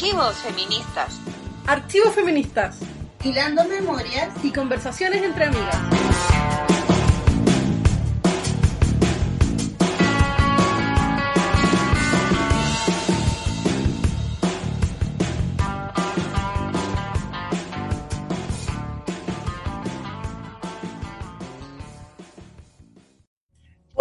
Archivos feministas. Archivos feministas Hilando memorias y conversaciones entre amigas.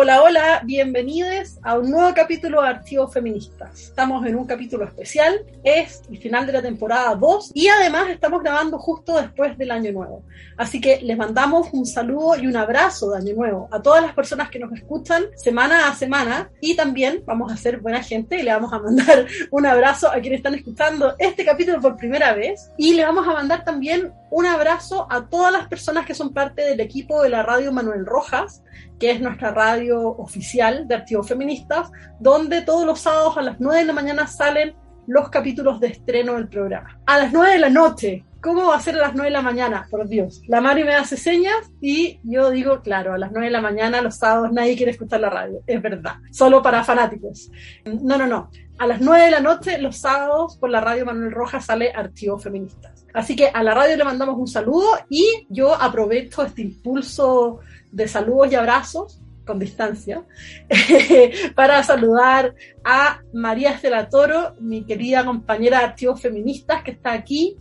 Hola, hola, bienvenidos a un nuevo capítulo de Archivos Feministas. Estamos en un capítulo especial, es el final de la temporada 2 y además estamos grabando justo después del Año Nuevo. Así que les mandamos un saludo y un abrazo de Año Nuevo a todas las personas que nos escuchan semana a semana y también vamos a ser buena gente y le vamos a mandar un abrazo a quienes están escuchando este capítulo por primera vez y le vamos a mandar también un abrazo a todas las personas que son parte del equipo de la radio Manuel Rojas, que es nuestra radio oficial de Archivos Feministas, donde todos los sábados a las 9 de la mañana salen los capítulos de estreno del programa. A las 9 de la noche. ¿Cómo va a ser a las 9 de la mañana? Por Dios. La Mari me hace señas y yo digo, claro, a las 9 de la mañana los sábados nadie quiere escuchar la radio. Es verdad. Solo para fanáticos. No, no, no. A las 9 de la noche los sábados por la radio Manuel Rojas sale Archivos Feministas. Así que a la radio le mandamos un saludo y yo aprovecho este impulso de saludos y abrazos con distancia para saludar a María Estela Toro, mi querida compañera de Archivos Feministas que está aquí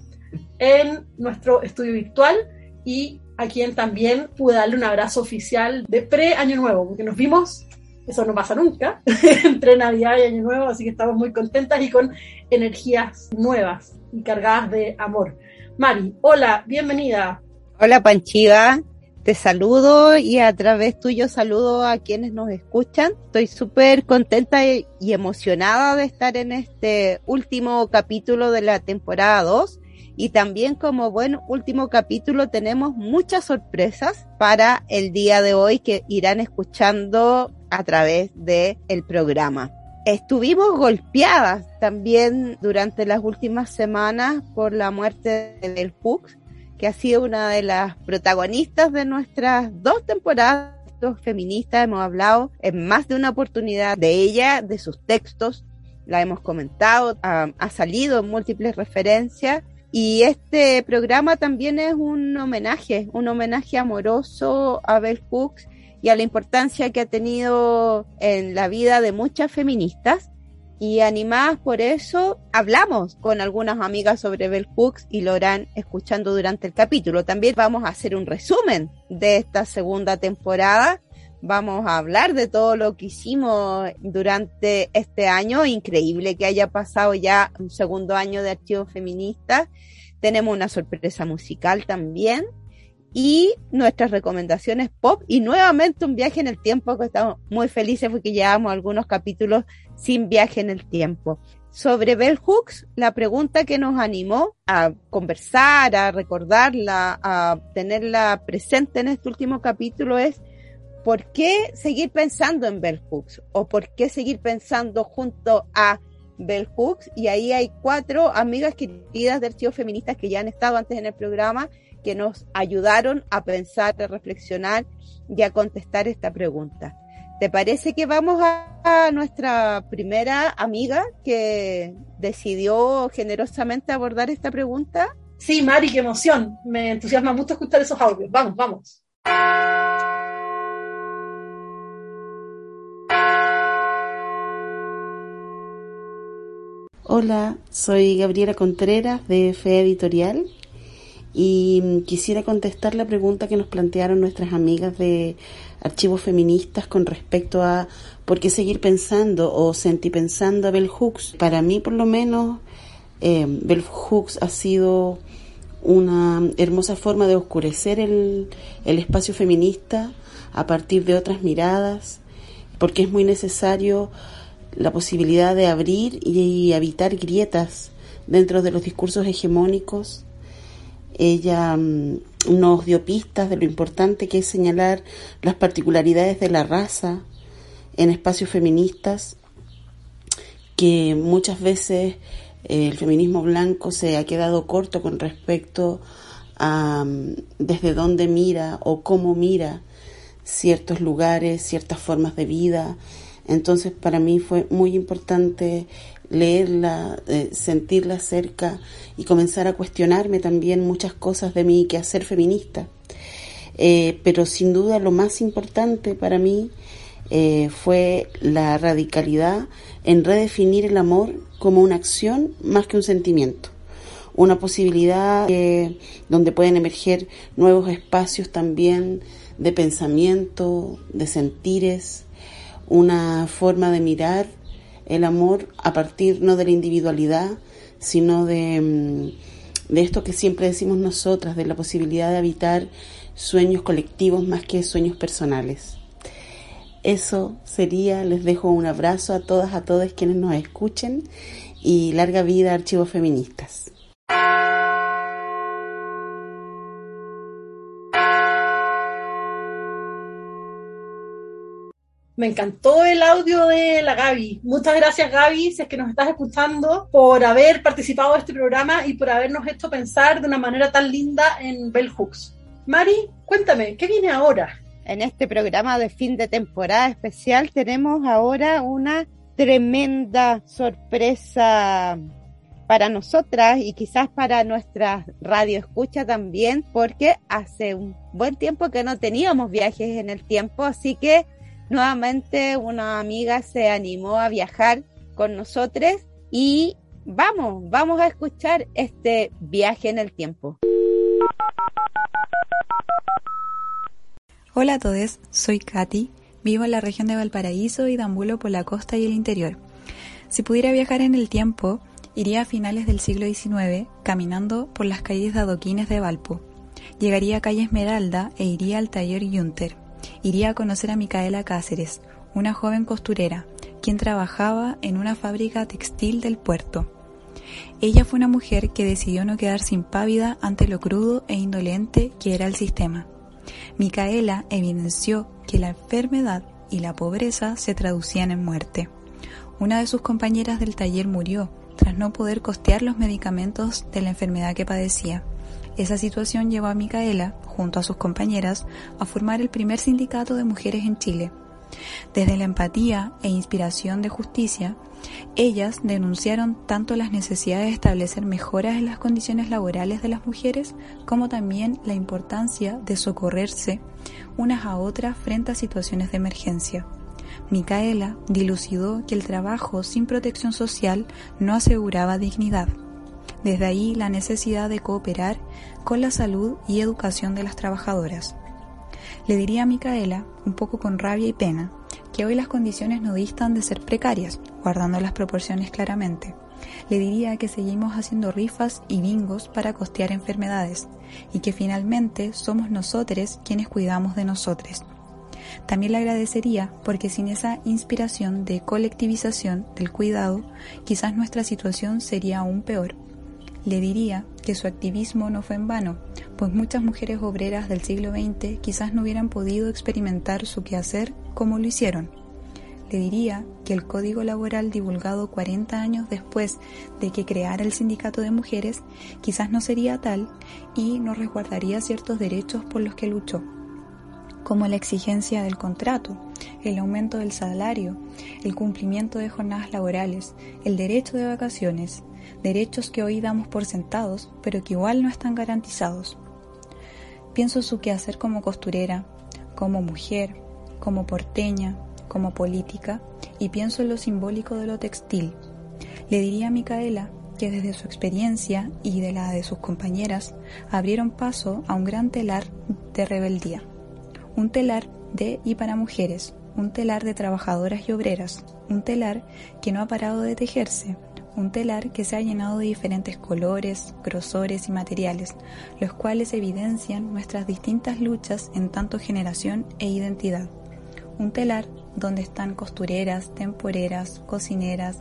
en nuestro estudio virtual y a quien también pude darle un abrazo oficial de pre-Año Nuevo, porque nos vimos, eso no pasa nunca, entre Navidad y Año Nuevo, así que estamos muy contentas y con energías nuevas y cargadas de amor. Mari, hola, bienvenida. Hola Panchiva, te saludo y a través tuyo saludo a quienes nos escuchan. Estoy súper contenta y emocionada de estar en este último capítulo de la temporada 2 y también como buen último capítulo tenemos muchas sorpresas para el día de hoy que irán escuchando a través del el programa. Estuvimos golpeadas también durante las últimas semanas por la muerte de Bell Hooks, que ha sido una de las protagonistas de nuestras dos temporadas feministas. Hemos hablado en más de una oportunidad de ella, de sus textos, la hemos comentado, ha, ha salido en múltiples referencias y este programa también es un homenaje, un homenaje amoroso a Bell Hooks y a la importancia que ha tenido en la vida de muchas feministas. Y animadas por eso, hablamos con algunas amigas sobre Bell Hooks y lo harán escuchando durante el capítulo. También vamos a hacer un resumen de esta segunda temporada. Vamos a hablar de todo lo que hicimos durante este año. Increíble que haya pasado ya un segundo año de Archivos Feministas. Tenemos una sorpresa musical también y nuestras recomendaciones pop y nuevamente un viaje en el tiempo que estamos muy felices porque llevamos algunos capítulos sin viaje en el tiempo. Sobre Bell Hooks, la pregunta que nos animó a conversar, a recordarla, a tenerla presente en este último capítulo es ¿por qué seguir pensando en Bell Hooks? ¿O por qué seguir pensando junto a Bell Hooks? Y ahí hay cuatro amigas queridas de archivos feministas que ya han estado antes en el programa que nos ayudaron a pensar, a reflexionar y a contestar esta pregunta. ¿Te parece que vamos a, a, nuestra primera amiga que decidió generosamente abordar esta pregunta? Sí, Mari, qué emoción. Me entusiasma mucho escuchar esos audios. Vamos, vamos. Hola, soy Gabriela Contreras de Fe Editorial y quisiera contestar la pregunta que nos plantearon nuestras amigas de archivos feministas con respecto a por qué seguir pensando o sentí pensando a Bell Hooks. Para mí, por lo menos, eh, Bell Hooks ha sido una hermosa forma de oscurecer el, el espacio feminista a partir de otras miradas porque es muy necesario la posibilidad de abrir y evitar grietas dentro de los discursos hegemónicos. Ella mm, nos dio pistas de lo importante que es señalar las particularidades de la raza en espacios feministas, que muchas veces eh, el feminismo blanco se ha quedado corto con respecto a mm, desde dónde mira o cómo mira ciertos lugares, ciertas formas de vida. Entonces para mí fue muy importante leerla, eh, sentirla cerca y comenzar a cuestionarme también muchas cosas de mi quehacer feminista. Eh, pero sin duda lo más importante para mí eh, fue la radicalidad en redefinir el amor como una acción más que un sentimiento una posibilidad donde pueden emerger nuevos espacios también de pensamiento, de sentires, una forma de mirar el amor a partir no de la individualidad, sino de, mm, de esto que siempre decimos nosotras, de la posibilidad de habitar sueños colectivos más que sueños personales. Eso sería, les dejo un abrazo a todas, a todos quienes nos escuchen y larga vida Archivos Feministas. Me encantó el audio de la Gaby. Muchas gracias, Gaby, si es que nos estás escuchando, por haber participado en este programa y por habernos hecho pensar de una manera tan linda en Bell Hooks. Mari, cuéntame, ¿qué viene ahora? En este programa de fin de temporada especial tenemos ahora una tremenda sorpresa para nosotras y quizás para nuestra radio escucha también, porque hace un buen tiempo que no teníamos viajes en el tiempo, así que nuevamente una amiga se animó a viajar con nosotros y vamos, vamos a escuchar este viaje en el tiempo. Hola a todos, soy Katy, vivo en la región de Valparaíso y dambulo por la costa y el interior. Si pudiera viajar en el tiempo, iría a finales del siglo XIX caminando por las calles de adoquines de Valpo. Llegaría a calle Esmeralda e iría al taller Junter iría a conocer a Micaela Cáceres, una joven costurera, quien trabajaba en una fábrica textil del puerto. Ella fue una mujer que decidió no quedarse impávida ante lo crudo e indolente que era el sistema. Micaela evidenció que la enfermedad y la pobreza se traducían en muerte. Una de sus compañeras del taller murió tras no poder costear los medicamentos de la enfermedad que padecía. Esa situación llevó a Micaela, junto a sus compañeras, a formar el primer sindicato de mujeres en Chile. Desde la empatía e inspiración de justicia, ellas denunciaron tanto las necesidades de establecer mejoras en las condiciones laborales de las mujeres, como también la importancia de socorrerse unas a otras frente a situaciones de emergencia. Micaela dilucidó que el trabajo sin protección social no aseguraba dignidad. Desde ahí la necesidad de cooperar con la salud y educación de las trabajadoras. Le diría a Micaela, un poco con rabia y pena, que hoy las condiciones no distan de ser precarias, guardando las proporciones claramente. Le diría que seguimos haciendo rifas y bingos para costear enfermedades y que finalmente somos nosotros quienes cuidamos de nosotros. También le agradecería porque sin esa inspiración de colectivización del cuidado, quizás nuestra situación sería aún peor le diría que su activismo no fue en vano, pues muchas mujeres obreras del siglo XX quizás no hubieran podido experimentar su quehacer como lo hicieron. Le diría que el código laboral divulgado 40 años después de que creara el sindicato de mujeres quizás no sería tal y no resguardaría ciertos derechos por los que luchó, como la exigencia del contrato, el aumento del salario, el cumplimiento de jornadas laborales, el derecho de vacaciones, derechos que hoy damos por sentados, pero que igual no están garantizados. Pienso su quehacer como costurera, como mujer, como porteña, como política, y pienso en lo simbólico de lo textil. Le diría a Micaela que desde su experiencia y de la de sus compañeras abrieron paso a un gran telar de rebeldía, un telar de y para mujeres, un telar de trabajadoras y obreras, un telar que no ha parado de tejerse, un telar que se ha llenado de diferentes colores, grosores y materiales, los cuales evidencian nuestras distintas luchas en tanto generación e identidad. Un telar donde están costureras, temporeras, cocineras,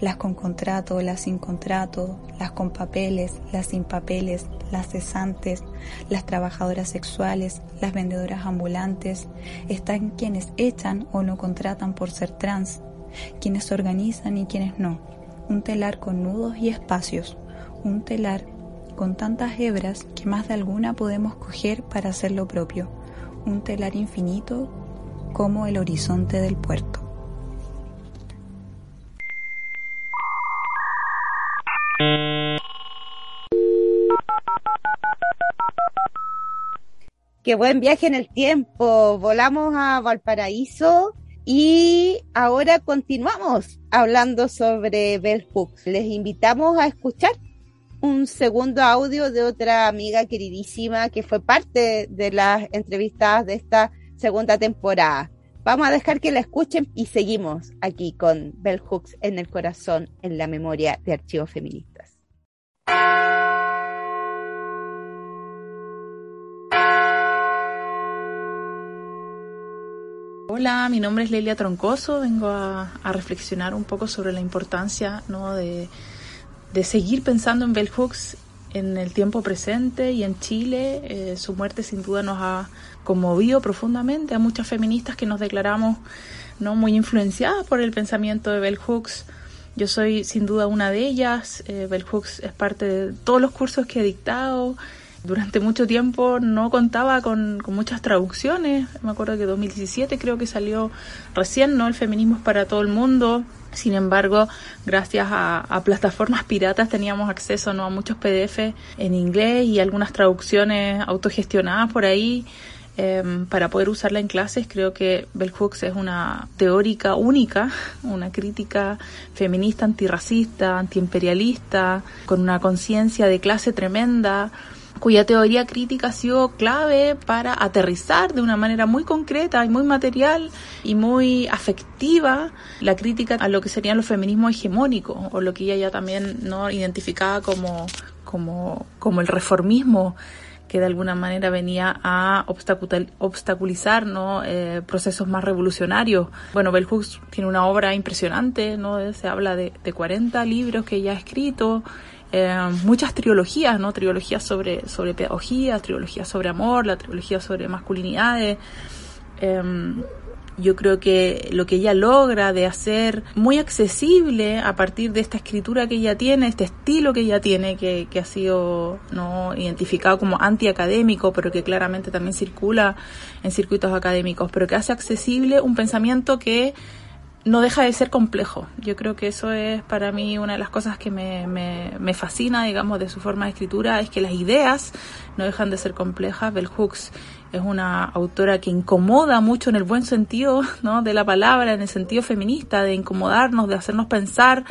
las con contrato, las sin contrato, las con papeles, las sin papeles, las cesantes, las trabajadoras sexuales, las vendedoras ambulantes, están quienes echan o no contratan por ser trans, quienes organizan y quienes no, un telar con nudos y espacios, un telar con tantas hebras que más de alguna podemos coger para hacer lo propio, un telar infinito como el horizonte del puerto. Qué buen viaje en el tiempo. Volamos a Valparaíso y ahora continuamos hablando sobre Bell Hooks. Les invitamos a escuchar un segundo audio de otra amiga queridísima que fue parte de las entrevistas de esta segunda temporada. Vamos a dejar que la escuchen y seguimos aquí con Bell Hooks en el corazón, en la memoria de archivos feministas. Hola, mi nombre es Lelia Troncoso, vengo a, reflexionar un poco sobre la importancia ¿no? de, de seguir pensando en Bell Hooks en el tiempo presente y en Chile. Eh, su muerte sin duda nos ha conmovido profundamente a muchas feministas que nos declaramos no muy influenciadas por el pensamiento de Bell Hooks. Yo soy sin duda una de ellas. Eh, Bell Hooks es parte de todos los cursos que he dictado. Durante mucho tiempo no contaba con, con muchas traducciones. Me acuerdo que 2017 creo que salió recién, ¿no? El feminismo es para todo el mundo. Sin embargo, gracias a, plataformas piratas teníamos acceso ¿no? a muchos PDF en inglés y algunas traducciones autogestionadas por ahí em, para poder usarla en clases. Creo que Bell Hooks es una teórica única, una crítica feminista, antirracista, antiimperialista, con una conciencia de clase tremenda cuya teoría crítica ha sido clave para aterrizar de una manera muy concreta y muy material y muy afectiva la crítica a lo que serían los feminismos hegemónicos o lo que ella ya también no identificaba como, como, como el reformismo que de alguna manera venía a obstaculizar ¿no? Eh, procesos más revolucionarios. Bueno, Bell Hooks tiene una obra impresionante, ¿no? se habla de, de 40 libros que ella ha escrito, eh, muchas trilogías, ¿no? Trilogías sobre, sobre pedagogía, trilogías sobre amor, la trilogía sobre masculinidades. Em, yo creo que lo que ella logra de hacer muy accesible a partir de esta escritura que ella tiene, este estilo que ella tiene, que, que ha sido no identificado como antiacadémico, pero que claramente también circula en circuitos académicos, pero que hace accesible un pensamiento que no deja de ser complejo. Yo creo que eso es para mí una de las cosas que me, me, me, fascina, digamos, de su forma de escritura, es que las ideas no dejan de ser complejas. Bell Hooks es una autora que incomoda mucho en el buen sentido ¿no? de la palabra, en el sentido feminista, de incomodarnos, de hacernos pensar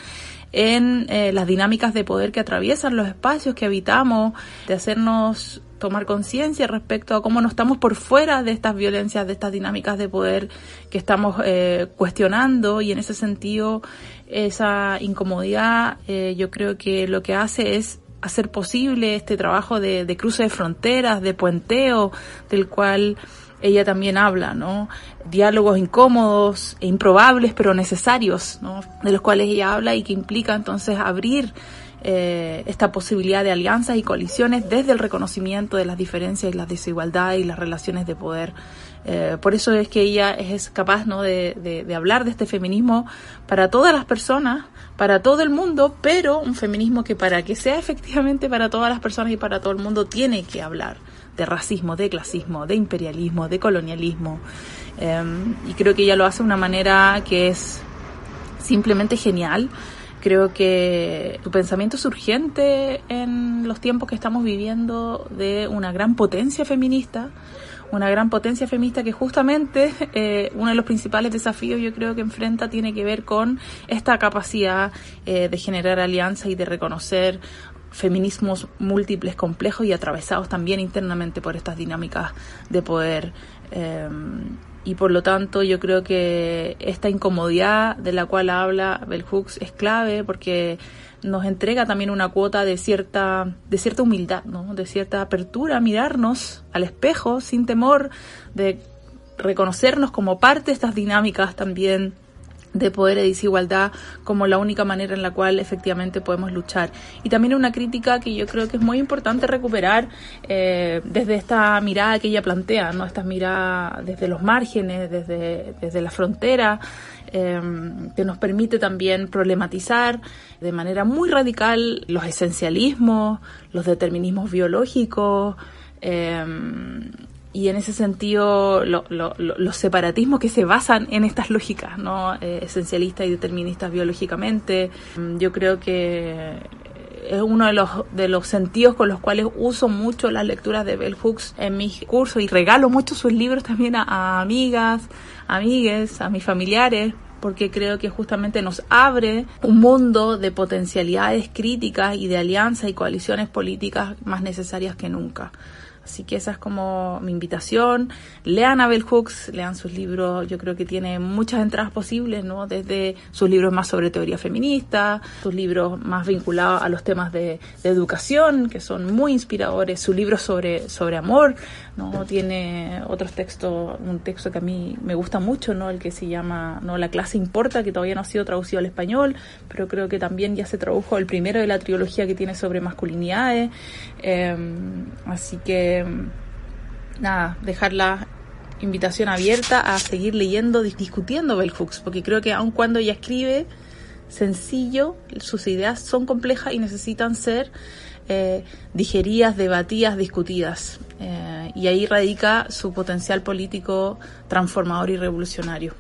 en eh, las dinámicas de poder que atraviesan los espacios que habitamos, de hacernos tomar conciencia respecto a cómo no estamos por fuera de estas violencias, de estas dinámicas de poder que estamos eh, cuestionando y en ese sentido esa incomodidad eh, yo creo que lo que hace es hacer posible este trabajo de, de cruce de fronteras, de puenteo, del cual ella también habla, ¿no? Diálogos incómodos e improbables, pero necesarios, ¿no? De los cuales ella habla y que implica entonces abrir eh, esta posibilidad de alianzas y coaliciones desde el reconocimiento de las diferencias y las desigualdades y las relaciones de poder. Eh, por eso es que ella es capaz ¿no? de, hablar de este feminismo para todas las personas, para todo el mundo, pero un feminismo que para que sea efectivamente para todas las personas y para todo el mundo tiene que hablar de racismo, de clasismo, de imperialismo, de colonialismo. Eh, y creo que ella lo hace de una manera que es simplemente genial. Creo que tu pensamiento es urgente en los tiempos que estamos viviendo de una gran potencia feminista, una gran potencia feminista que justamente eh, uno de los principales desafíos yo creo que enfrenta tiene que ver con esta capacidad eh, de generar alianzas y de reconocer feminismos múltiples, complejos y atravesados también internamente por estas dinámicas de poder. Eh, y por lo tanto yo creo que esta incomodidad de la cual habla Bell Hooks es clave porque nos entrega también una cuota de cierta de cierta humildad, ¿no? De cierta apertura a mirarnos al espejo sin temor de reconocernos como parte de estas dinámicas también de poder y desigualdad como la única manera en la cual efectivamente podemos luchar. Y también una crítica que yo creo que es muy importante recuperar eh, desde esta mirada que ella plantea, ¿no? Esta mirada desde los márgenes, desde, desde la frontera, eh, que nos permite también problematizar de manera muy radical los esencialismos, los determinismos biológicos, eh, y en ese sentido los separatismos que se basan en estas lógicas, ¿no? Eh, esencialistas y deterministas biológicamente. Mm, yo creo que es uno de los, de los sentidos con los cuales uso mucho las lecturas de Bell Hooks en mis cursos y regalo mucho sus libros también a, a amigas, amigues, a mis familiares porque creo que justamente nos abre un mundo de potencialidades críticas y de alianzas y coaliciones políticas más necesarias que nunca. Así que esa es como mi invitación. Lean a Bell Hooks, lean sus libros. Yo creo que tiene muchas entradas posibles, ¿no? Desde sus libros más sobre teoría feminista, sus libros más vinculados a los temas de, educación, que son muy inspiradores, sus libros sobre, sobre amor, ¿no? Tiene otros textos, un texto que a mí me gusta mucho, ¿no? El que se llama, ¿no? La clase importa, que todavía no ha sido traducido al español, pero creo que también ya se tradujo el primero de la trilogía que tiene sobre masculinidades. Em, así que nada, dejar la invitación abierta a seguir leyendo, discutiendo Bell Hooks, porque creo que aun cuando ella escribe sencillo, sus ideas son complejas y necesitan ser eh, digeridas, debatidas, discutidas. Eh, y ahí radica su potencial político transformador y revolucionario.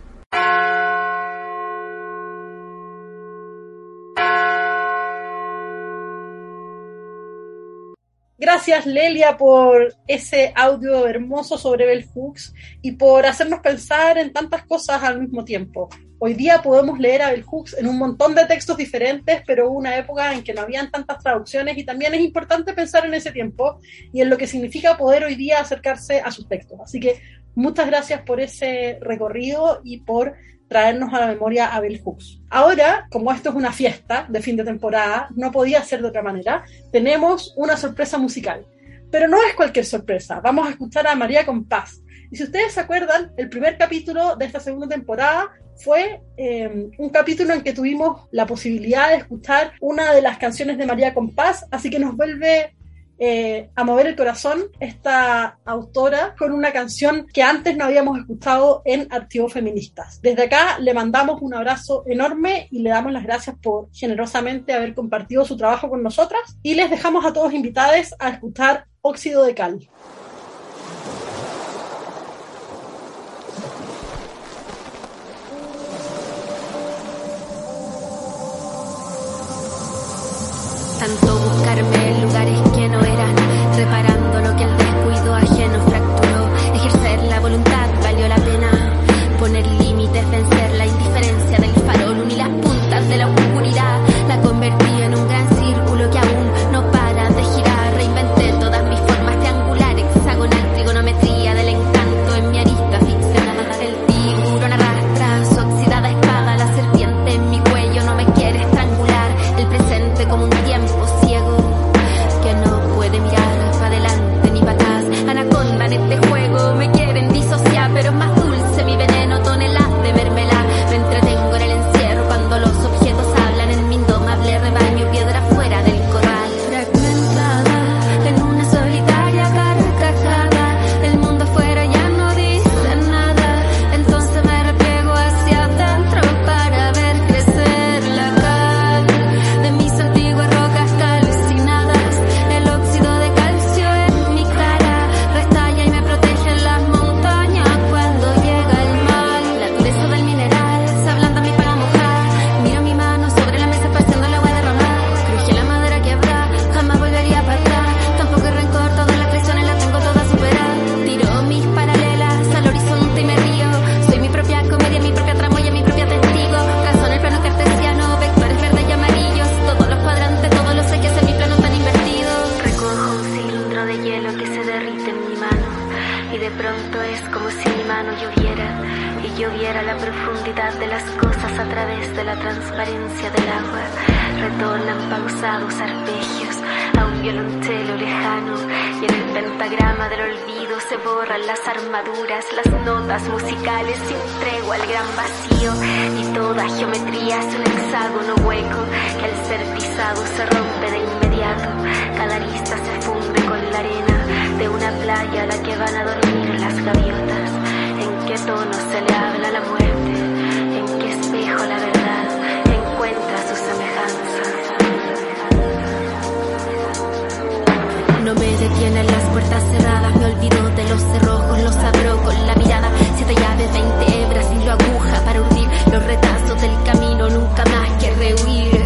Gracias Lelia por ese audio hermoso sobre Bell Hooks y por hacernos pensar en tantas cosas al mismo tiempo. Hoy día podemos leer a Bell Hooks en un montón de textos diferentes, pero hubo una época en que no habían tantas traducciones y también es importante pensar en ese tiempo y en lo que significa poder hoy día acercarse a sus textos. Así que muchas gracias por ese recorrido y por traernos a la memoria a Bell Hooks. Ahora, como esto es una fiesta de fin de temporada, no podía ser de otra manera, tenemos una sorpresa musical. Pero no es cualquier sorpresa, vamos a escuchar a María Compás. Y si ustedes se acuerdan, el primer capítulo de esta segunda temporada fue eh, un capítulo en que tuvimos la posibilidad de escuchar una de las canciones de María Compás, así que nos vuelve eh, a mover el corazón esta autora con una canción que antes no habíamos escuchado en Archivos Feministas. Desde acá le mandamos un abrazo enorme y le damos las gracias por generosamente haber compartido su trabajo con nosotras y les dejamos a todos invitados a escuchar Óxido de Cal. Tanto buscarme en lugares que no eran, reparando No me detienen las puertas cerradas, me olvido de los cerrojos, los abro con la mirada. Siete llaves, veinte hebras y yo aguja para urdir los retazos del camino, nunca más que rehuir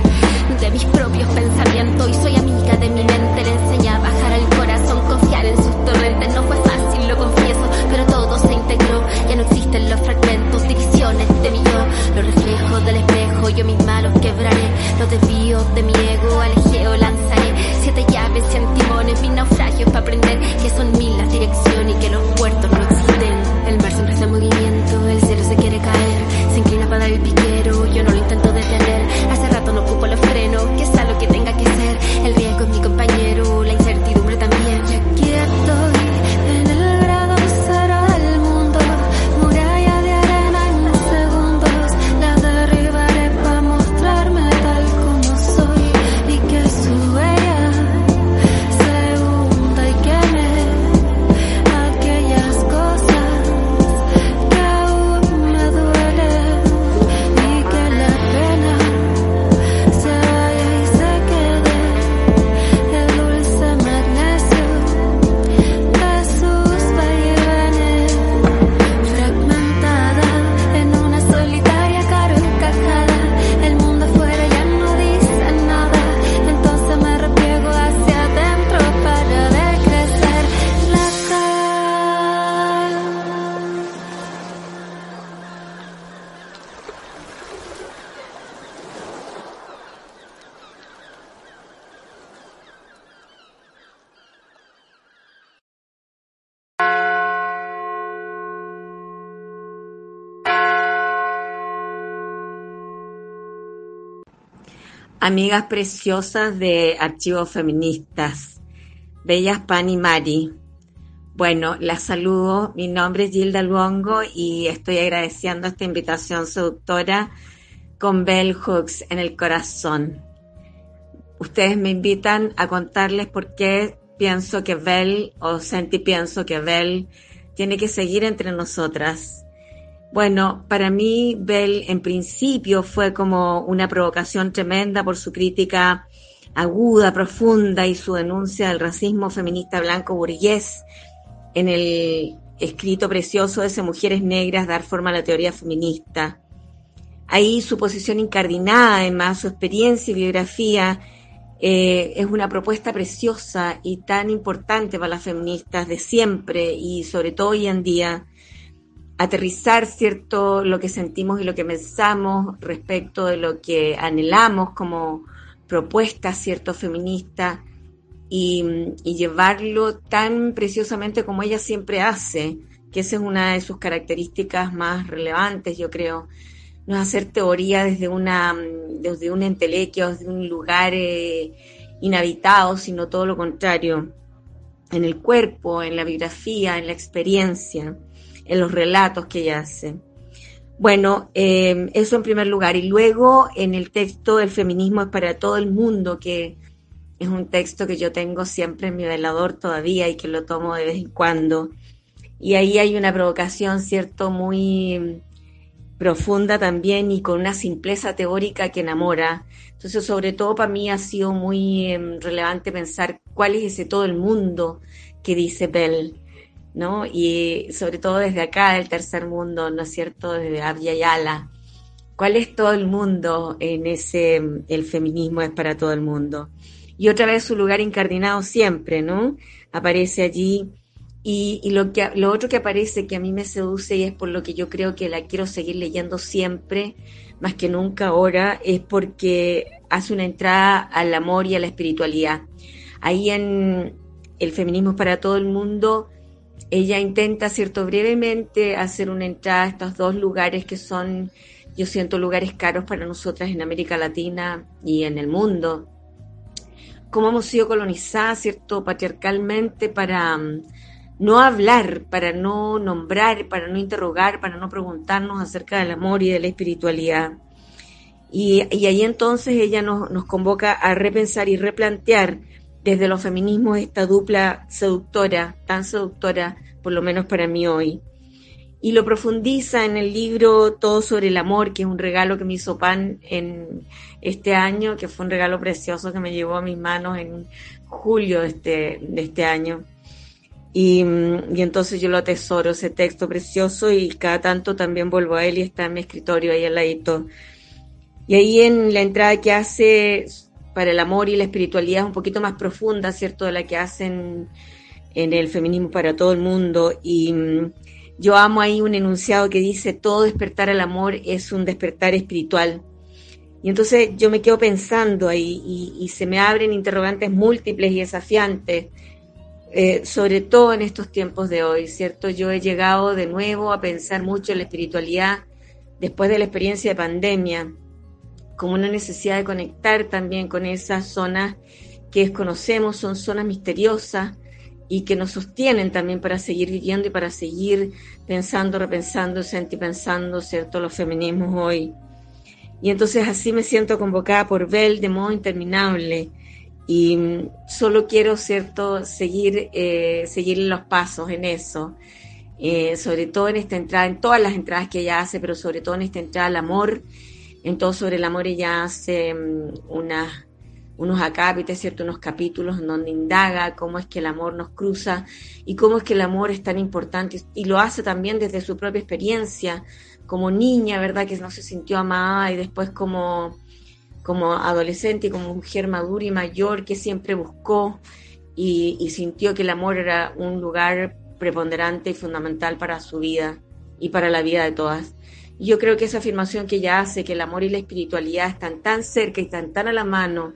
de mis propios pensamientos. Y soy amiga de mi mente, le enseñé a bajar al corazón, confiar en sus torrentes. No fue fácil, lo confieso, pero todo se integró. Ya no existen los fragmentos, divisiones de mi yo, los reflejos del espejo. Yo misma los quebraré, los desvíos de mi ego, cien timones, mis naufragios para aprender que son mil las direcciones Amigas preciosas de Archivos Feministas, Bellas Pan y Mari. Bueno, las saludo. Mi nombre es Gilda Luongo y estoy agradeciendo esta invitación seductora con Bell Hooks en el corazón. Ustedes me invitan a contarles por qué pienso que Bell, o sentí pienso que Bell, tiene que seguir entre nosotras. Bueno, para mí Bell en principio fue como una provocación tremenda por su crítica aguda, profunda y su denuncia del racismo feminista blanco burgués en el escrito precioso de ese Mujeres Negras, dar forma a la teoría feminista. Ahí su posición incardinada, además, su experiencia y biografía, eh, es una propuesta preciosa y tan importante para las feministas de siempre y sobre todo hoy en día aterrizar cierto lo que sentimos y lo que pensamos respecto de lo que anhelamos como propuesta cierto feminista y, llevarlo tan preciosamente como ella siempre hace, que esa es una de sus características más relevantes, yo creo. No es hacer teoría desde una desde un entelequio, desde un lugar eh, inhabitado, sino todo lo contrario, en el cuerpo, en la biografía, en la experiencia en los relatos que ella hace. Bueno, eh, eso en primer lugar. Y luego en el texto El feminismo es para todo el mundo, que es un texto que yo tengo siempre en mi velador todavía y que lo tomo de vez en cuando. Y ahí hay una provocación, ¿cierto?, muy profunda también y con una simpleza teórica que enamora. Entonces, sobre todo para mí ha sido muy eh, relevante pensar cuál es ese todo el mundo que dice Bell. ¿No? Y sobre todo desde acá, del tercer mundo, ¿no es cierto? Desde Abya Yala. ¿Cuál es todo el mundo en ese, el feminismo es para todo el mundo? Y otra vez su lugar incardinado siempre, ¿no? Aparece allí. Y, lo, que, lo otro que aparece que a mí me seduce y es por lo que yo creo que la quiero seguir leyendo siempre, más que nunca ahora, es porque hace una entrada al amor y a la espiritualidad. Ahí en El feminismo para todo el mundo, ella intenta, cierto, brevemente hacer una entrada a estos dos lugares que son, yo siento, lugares caros para nosotras en América Latina y en el mundo. Cómo hemos sido colonizadas, cierto, patriarcalmente para mm, no hablar, para no nombrar, para no interrogar, para no preguntarnos acerca del amor y de la espiritualidad. Y, ahí entonces ella nos, nos convoca a repensar y replantear desde los feminismos esta dupla seductora, tan seductora, por lo menos para mí hoy. Y lo profundiza en el libro Todo sobre el amor, que es un regalo que me hizo Pan en este año, que fue un regalo precioso que me llevó a mis manos en julio de este, de este año. Y, y, entonces yo lo atesoro, ese texto precioso, y cada tanto también vuelvo a él y está en mi escritorio ahí al ladito. Y ahí en la entrada que hace para el amor y la espiritualidad es un poquito más profunda, ¿cierto?, de la que hacen en el feminismo para todo el mundo. Y mm, yo amo ahí un enunciado que dice, todo despertar al amor es un despertar espiritual. Y entonces yo me quedo pensando ahí y, se me abren interrogantes múltiples y desafiantes, eh, sobre todo en estos tiempos de hoy, ¿cierto? Yo he llegado de nuevo a pensar mucho en la espiritualidad después de la experiencia de pandemia como una necesidad de conectar también con esas zonas que desconocemos, son zonas misteriosas y que nos sostienen también para seguir viviendo y para seguir pensando, repensando, sentipensando, ¿cierto?, los feminismos hoy. Y entonces así me siento convocada por Bell de modo interminable y solo quiero, ¿cierto?, seguir, eh, seguir los pasos en eso. Eh, sobre todo en esta entrada, en todas las entradas que ella hace, pero sobre todo en esta entrada al amor en todo sobre el amor ella hace mm, unos acápites, ¿cierto? unos capítulos en donde indaga cómo es que el amor nos cruza y cómo es que el amor es tan importante y lo hace también desde su propia experiencia como niña, ¿verdad? Que no se sintió amada y después como, como adolescente y como mujer madura y mayor que siempre buscó y sintió que el amor era un lugar preponderante y fundamental para su vida y para la vida de todas yo creo que esa afirmación que ella hace, que el amor y la espiritualidad están tan cerca y están tan a la mano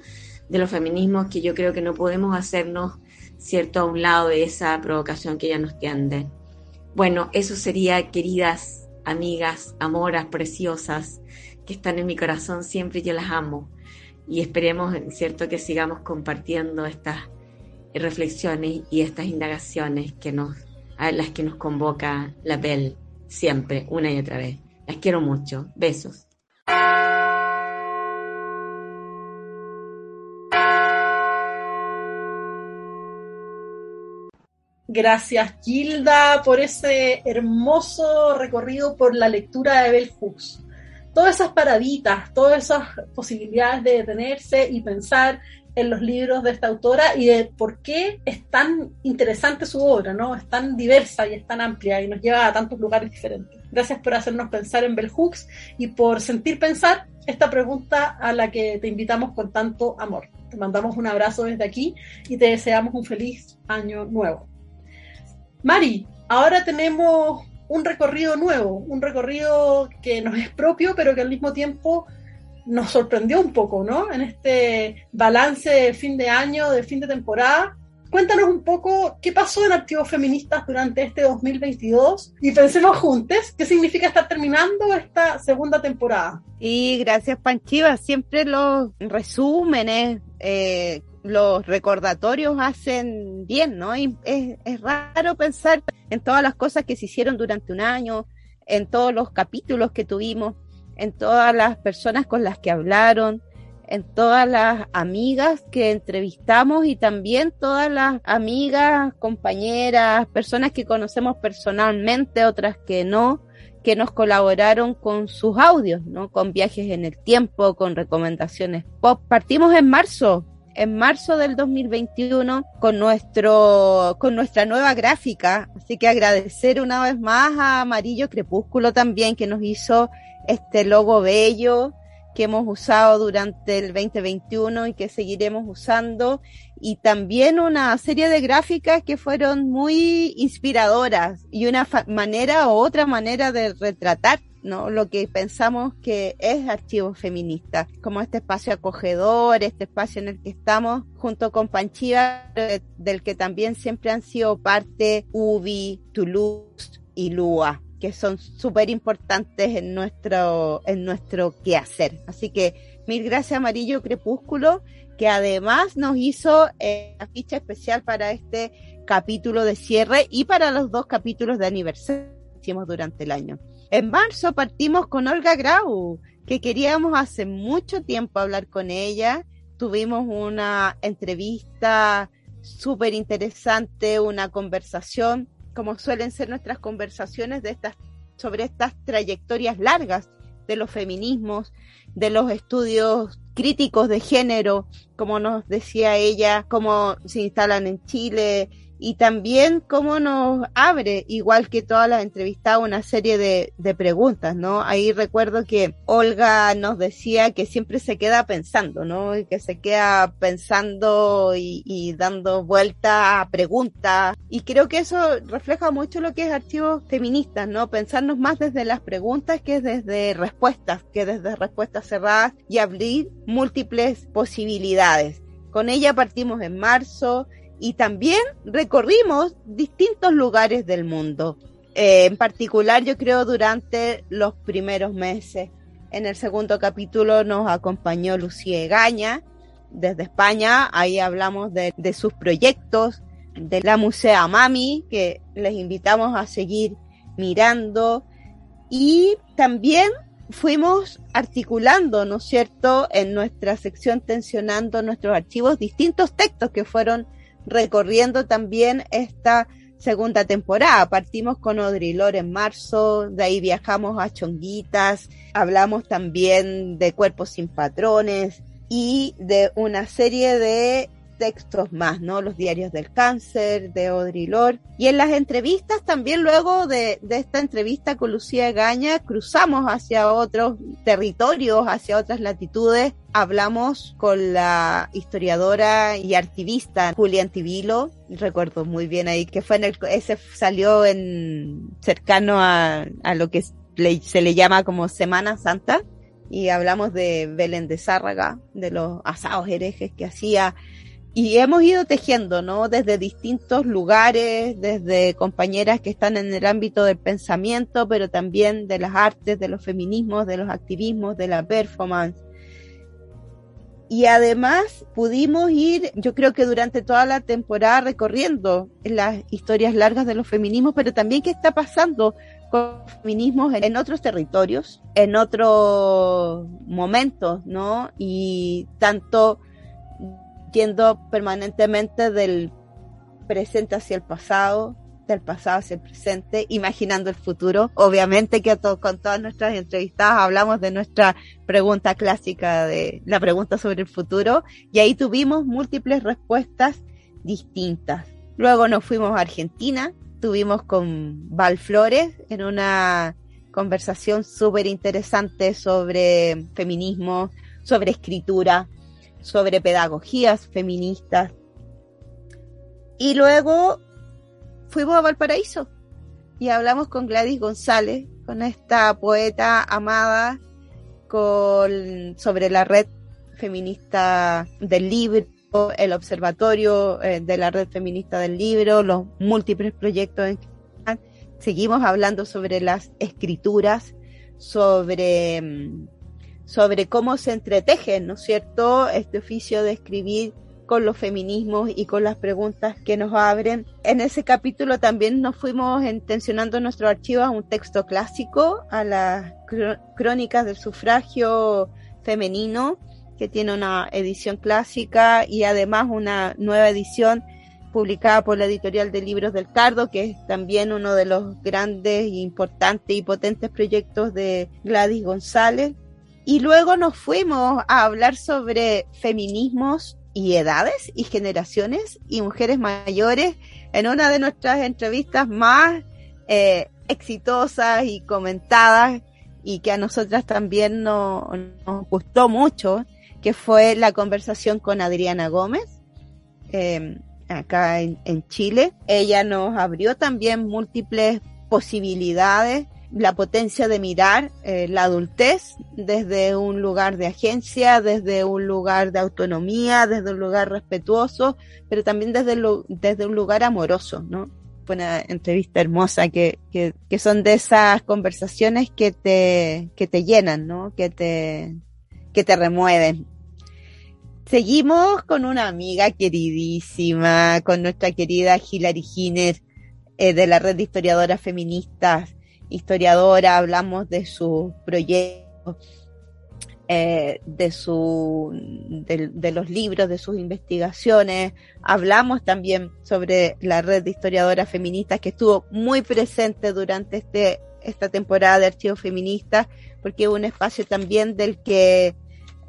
de los feminismos, que yo creo que no podemos hacernos, cierto, a un lado de esa provocación que ella nos tiende. Bueno, eso sería, queridas amigas, amoras preciosas, que están en mi corazón siempre, yo las amo. Y esperemos, cierto, que sigamos compartiendo estas reflexiones y estas indagaciones que nos, a las que nos convoca la Bell siempre, una y otra vez. Las quiero mucho. Besos. Gracias, Gilda, por ese hermoso recorrido por la lectura de Bell Hooks. Todas esas paraditas, todas esas posibilidades de detenerse y pensar en los libros de esta autora y de por qué es tan interesante su obra, ¿no? Es tan diversa y es tan amplia y nos lleva a tantos lugares diferentes. Gracias por hacernos pensar en Bell Hooks y por sentir pensar esta pregunta a la que te invitamos con tanto amor. Te mandamos un abrazo desde aquí y te deseamos un feliz año nuevo. Mari, ahora tenemos un recorrido nuevo, un recorrido que nos es propio, pero que al mismo tiempo nos sorprendió un poco, ¿no? En este balance de fin de año, de fin de temporada, Cuéntanos un poco qué pasó en Activos Feministas durante este 2022 y pensemos juntos qué significa estar terminando esta segunda temporada. Y gracias Panchiva, siempre los resúmenes, eh, los recordatorios hacen bien, ¿no? Y es, es raro pensar en todas las cosas que se hicieron durante un año, en todos los capítulos que tuvimos, en todas las personas con las que hablaron, en todas las amigas que entrevistamos y también todas las amigas, compañeras, personas que conocemos personalmente, otras que no, que nos colaboraron con sus audios, ¿no? Con viajes en el tiempo, con recomendaciones pop. Partimos en marzo, en marzo del 2021 con nuestro con nuestra nueva gráfica, así que agradecer una vez más a Amarillo Crepúsculo también que nos hizo este logo bello que hemos usado durante el 2021 y que seguiremos usando, y también una serie de gráficas que fueron muy inspiradoras y una manera o otra manera de retratar ¿no? Lo que pensamos que es Archivo Feminista, como este espacio acogedor, este espacio en el que estamos junto con Panchiva, del que también siempre han sido parte UBI, Toulouse y Lua que son súper importantes en nuestro, en nuestro quehacer. Así que mil gracias Amarillo Crepúsculo, que además nos hizo eh, la ficha especial para este capítulo de cierre y para los dos capítulos de aniversario que hicimos durante el año. En marzo partimos con Olga Grau, que queríamos hace mucho tiempo hablar con ella. Tuvimos una entrevista súper interesante, una conversación, como suelen ser nuestras conversaciones de estas, sobre estas trayectorias largas de los feminismos, de los estudios críticos de género, como nos decía ella, cómo se instalan en Chile, y también cómo nos abre, igual que todas las entrevistadas, una serie de, de, preguntas, ¿no? Ahí recuerdo que Olga nos decía que siempre se queda pensando, ¿no? Y que se queda pensando y, y dando vuelta a preguntas. Y creo que eso refleja mucho lo que es archivos feministas, ¿no? Pensarnos más desde las preguntas que desde respuestas, que desde respuestas cerradas y abrir múltiples posibilidades. Con ella partimos en marzo y también recorrimos distintos lugares del mundo. Eh, en particular, yo creo, durante los primeros meses. En el segundo capítulo nos acompañó Lucía Egaña desde España. Ahí hablamos de, de sus proyectos, de la Musea Mami, que les invitamos a seguir mirando. Y también fuimos articulando, ¿no es cierto?, en nuestra sección tensionando nuestros archivos, distintos textos que fueron recorriendo también esta segunda temporada. Partimos con Odrilor en marzo, de ahí viajamos a Chonguitas, hablamos también de Cuerpos sin Patrones y de una serie de textos más, ¿no? Los diarios del cáncer, de Odrilor. Y en las entrevistas también luego de, de esta entrevista con Lucía Gaña, cruzamos hacia otros territorios, hacia otras latitudes. Hablamos con la historiadora y activista Julia Antivilo, recuerdo muy bien ahí que fue en el, ese salió en cercano a, a lo que se le llama como Semana Santa y hablamos de Belén de Zárraga, de los asados herejes que hacía y hemos ido tejiendo, ¿no? Desde distintos lugares, desde compañeras que están en el ámbito del pensamiento, pero también de las artes, de los feminismos, de los activismos, de la performance. Y además pudimos ir, yo creo que durante toda la temporada recorriendo las historias largas de los feminismos, pero también qué está pasando con los feminismos en otros territorios, en otros momentos, ¿no? Y tanto yendo permanentemente del presente hacia el pasado, del pasado hacia el presente, imaginando el futuro. Obviamente que con todas nuestras entrevistadas hablamos de nuestra pregunta clásica de la pregunta sobre el futuro y ahí tuvimos múltiples respuestas distintas. Luego nos fuimos a Argentina, tuvimos con Val Flores en una conversación súper interesante sobre feminismo, sobre escritura, sobre pedagogías feministas. Y luego fuimos a Valparaíso y hablamos con Gladys González, con esta poeta amada, con, sobre la red feminista del libro, el observatorio eh, de la red feminista del libro, los múltiples proyectos. En Seguimos hablando sobre las escrituras, sobre mm, sobre cómo se entreteje, ¿no es cierto?, este oficio de escribir con los feminismos y con las preguntas que nos abren. En ese capítulo también nos fuimos intencionando nuestro archivo a un texto clásico, a las crónicas del sufragio femenino, que tiene una edición clásica y además una nueva edición publicada por la editorial de libros del Cardo, que es también uno de los grandes, importantes y potentes proyectos de Gladys González. Y luego nos fuimos a hablar sobre feminismos y edades y generaciones y mujeres mayores en una de nuestras entrevistas más eh, exitosas y comentadas y que a nosotras también nos gustó mucho, que fue la conversación con Adriana Gómez, eh, acá en, en Chile. Ella nos abrió también múltiples posibilidades la potencia de mirar eh, la adultez desde un lugar de agencia, desde un lugar de autonomía, desde un lugar respetuoso, pero también desde, desde un lugar amoroso, ¿no? Una entrevista hermosa que, que, que, son de esas conversaciones que te, que te llenan, ¿no? Que te, que te remueven. Seguimos con una amiga queridísima, con nuestra querida Hilary Giner, eh, de la red de historiadoras feministas historiadora, hablamos de sus proyectos, eh, de, su, de, de, los libros, de sus investigaciones. Hablamos también sobre la red de historiadoras feministas que estuvo muy presente durante este, esta temporada de Archivos Feministas, porque es un espacio también del que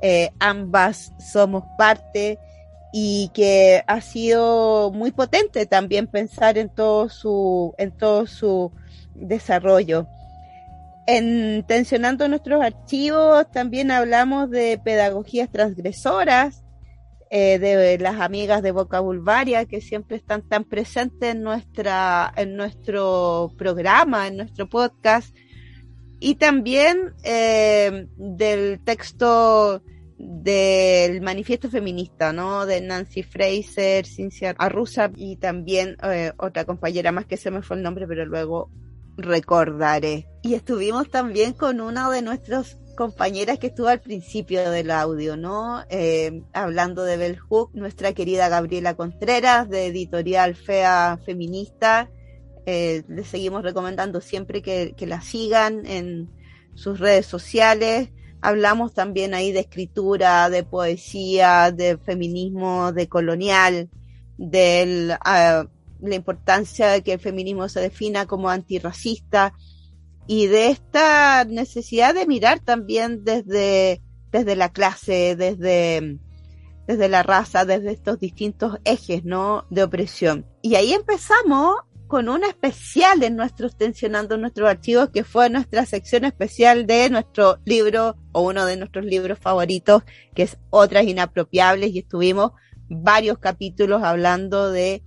eh, ambas somos parte y que ha sido muy potente también pensar en todo su, en todo su desarrollo. En Tensionando nuestros archivos también hablamos de pedagogías transgresoras, eh, de las amigas de Vocabulvaria que siempre están tan presentes en nuestra, en nuestro programa, en nuestro podcast, y también eh, del texto del manifiesto feminista, ¿no? De Nancy Fraser, Cincia Arrusa y también eh, otra compañera más que se me fue el nombre, pero luego recordaré. Y estuvimos también con una de nuestras compañeras que estuvo al principio del audio, ¿no? Eh, hablando de Bell Hook, nuestra querida Gabriela Contreras, de Editorial Fea Feminista. Eh, les seguimos recomendando siempre que, que la sigan en sus redes sociales. Hablamos también ahí de escritura, de poesía, de feminismo, de colonial, del uh, la importancia de que el feminismo se defina como antirracista y de esta necesidad de mirar también desde, desde la clase, desde, desde la raza, desde estos distintos ejes, ¿no? De opresión. Y ahí empezamos con una especial en nuestros Tensionando nuestros archivos, que fue nuestra sección especial de nuestro libro, o uno de nuestros libros favoritos, que es Otras Inapropiables, y estuvimos varios capítulos hablando de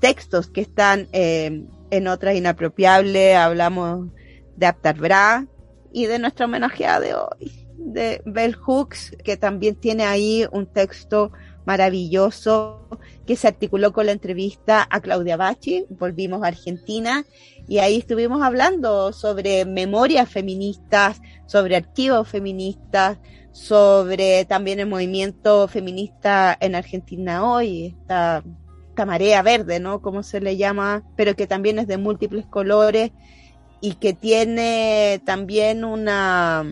textos que están eh, en otras inapropiables, hablamos de Aptar Bra y de nuestra homenajeada de hoy, de Bell Hooks, que también tiene ahí un texto maravilloso que se articuló con la entrevista a Claudia Bachi, volvimos a Argentina y ahí estuvimos hablando sobre memorias feministas, sobre archivos feministas, sobre también el movimiento feminista en Argentina hoy, esta esta marea verde, ¿no? Como se le llama, pero que también es de múltiples colores y que tiene también una,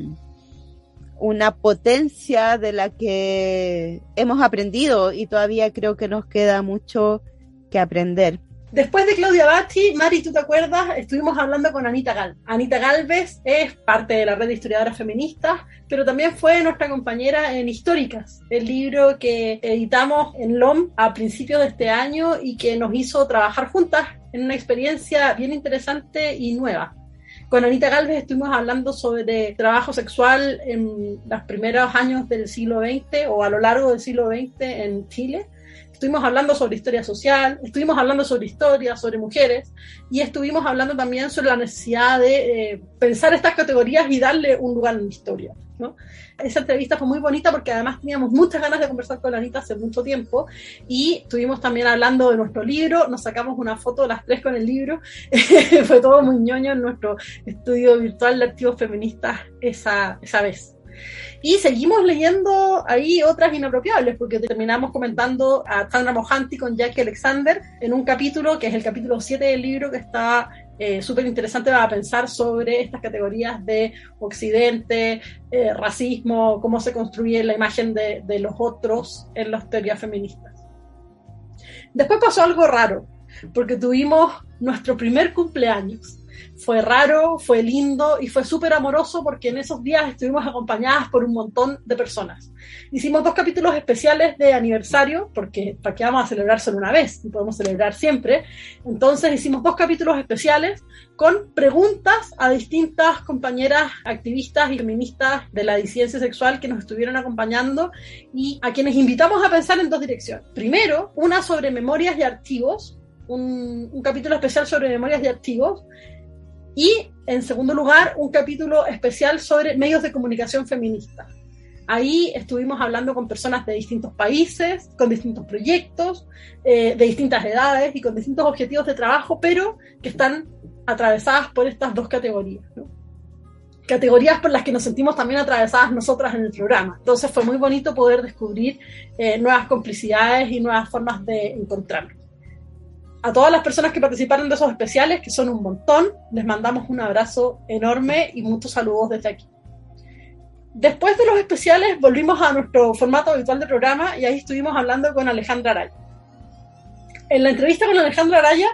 una potencia de la que hemos aprendido y todavía creo que nos queda mucho que aprender. Después de Claudia Bachi, Mari, ¿tú te acuerdas? Estuvimos hablando con Anita Gal. Anita Galvez es parte de la red de historiadoras feministas, pero también fue nuestra compañera en Históricas, el libro que editamos en LOM a principios de este año y que nos hizo trabajar juntas en una experiencia bien interesante y nueva. Con Anita Galvez estuvimos hablando sobre trabajo sexual en los primeros años del siglo XX o a lo largo del siglo XX en Chile estuvimos hablando sobre historia social, estuvimos hablando sobre historia, sobre mujeres, y estuvimos hablando también sobre la necesidad de eh, pensar estas categorías y darle un lugar en la historia. Esa entrevista fue muy bonita porque además teníamos muchas ganas de conversar con Anita hace mucho tiempo y estuvimos también hablando de nuestro libro, nos sacamos una foto las tres con el libro, fue todo muy ñoño en nuestro estudio virtual de activos feministas esa, esa vez. Y seguimos leyendo ahí otras inapropiables, porque terminamos comentando a Sandra Mohanty con Jackie Alexander en un capítulo, que es el capítulo 7 del libro, que está eh, súper interesante para pensar sobre estas categorías de Occidente, eh, racismo, cómo se construye la imagen de, de los otros en las teorías feministas. Después pasó algo raro, porque tuvimos nuestro primer cumpleaños fue raro, fue lindo y fue súper amoroso porque en esos días estuvimos acompañadas por un montón de personas. Hicimos dos capítulos especiales de aniversario, porque ¿para qué vamos a celebrar solo una vez? Y podemos celebrar siempre. Entonces hicimos dos capítulos especiales con preguntas a distintas compañeras activistas y feministas de la disidencia sexual que nos estuvieron acompañando y a quienes invitamos a pensar en dos direcciones. Primero, una sobre memorias y archivos, un, un capítulo especial sobre memorias y archivos, Y en segundo lugar, un capítulo especial sobre medios de comunicación feminista. Ahí estuvimos hablando con personas de distintos países, con distintos proyectos, eh, de distintas edades y con distintos objetivos de trabajo, pero que están atravesadas por estas dos categorías. Categorías por las que nos sentimos también atravesadas nosotras en el programa. Entonces fue muy bonito poder descubrir eh, nuevas complicidades y nuevas formas de encontrarnos. A todas las personas que participaron de esos especiales, que son un montón, les mandamos un abrazo enorme y muchos saludos desde aquí. Después de los especiales volvimos a nuestro formato habitual de programa y ahí estuvimos hablando con Alejandra Araya. En la entrevista con Alejandra Araya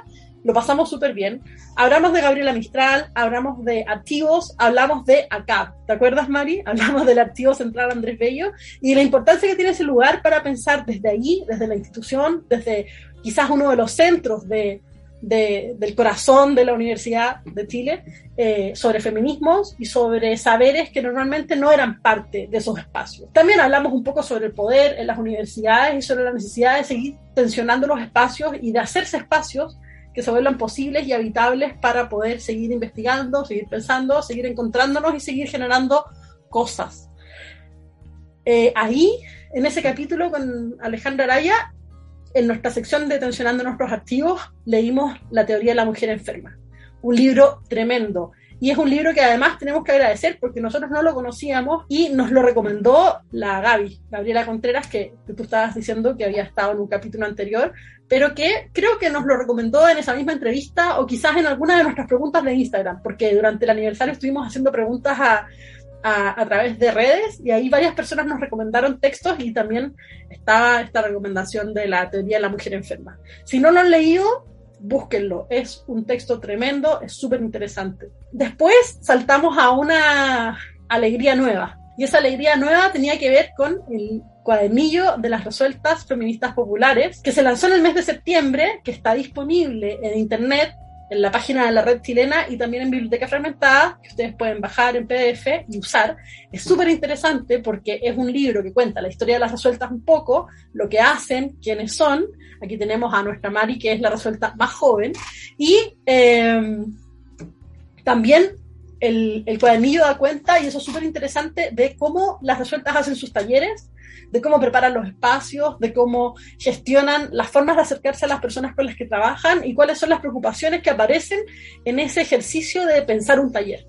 lo pasamos súper bien. Hablamos de Gabriela Mistral, hablamos de activos, hablamos de ACAP. ¿Te acuerdas, Mari? Hablamos del Activo Central Andrés Bello y la importancia que tiene ese lugar para pensar desde allí, desde la institución, desde quizás uno de los centros de, del corazón de la Universidad de Chile eh, sobre feminismos y sobre saberes que normalmente no eran parte de esos espacios. También hablamos un poco sobre el poder en las universidades y sobre la necesidad de seguir tensionando los espacios y de hacerse espacios que se vuelvan posibles y habitables para poder seguir investigando, seguir pensando, seguir encontrándonos y seguir generando cosas. Eh, ahí, en ese capítulo con Alejandra Araya, en nuestra sección de Tensionando nuestros activos, leímos La teoría de la mujer enferma. Un libro tremendo. Y es un libro que además tenemos que agradecer porque nosotros no lo conocíamos y nos lo recomendó la Gaby, Gabriela Contreras, que, tú estabas diciendo que había estado en un capítulo anterior, pero que creo que nos lo recomendó en esa misma entrevista o quizás en alguna de nuestras preguntas de Instagram, porque durante el aniversario estuvimos haciendo preguntas a, través de redes y ahí varias personas nos recomendaron textos y también estaba esta recomendación de la teoría de la mujer enferma. Si no lo han leído, búsquenlo, es un texto tremendo, es súper interesante. Después saltamos a una alegría nueva y esa alegría nueva tenía que ver con el cuadernillo de las resueltas feministas populares que se lanzó en el mes de septiembre, que está disponible en internet en la página de la red chilena y también en Biblioteca Fragmentada, que ustedes pueden bajar en PDF y usar. Es súper interesante porque es un libro que cuenta la historia de las resueltas un poco, lo que hacen, quiénes son. Aquí tenemos a nuestra Mari, que es la resuelta más joven. Y eh, también el, el cuadernillo da cuenta, y eso es súper interesante, de cómo las resueltas hacen sus talleres, de cómo preparan los espacios, de cómo gestionan las formas de acercarse a las personas con las que trabajan y cuáles son las preocupaciones que aparecen en ese ejercicio de pensar un taller.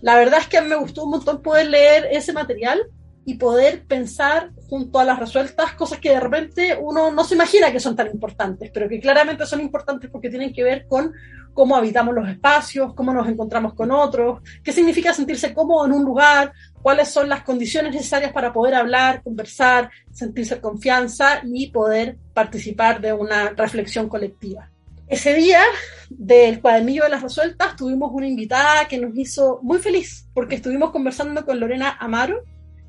La verdad es que me gustó un montón poder leer ese material y poder pensar junto a las resueltas cosas que de repente uno no se imagina que son tan importantes, pero que claramente son importantes porque tienen que ver con cómo habitamos los espacios, cómo nos encontramos con otros, qué significa sentirse cómodo en un lugar, cuáles son las condiciones necesarias para poder hablar, conversar, sentirse confianza y poder participar de una reflexión colectiva. Ese día del cuadernillo de las resueltas tuvimos una invitada que nos hizo muy feliz porque estuvimos conversando con Lorena Amaro,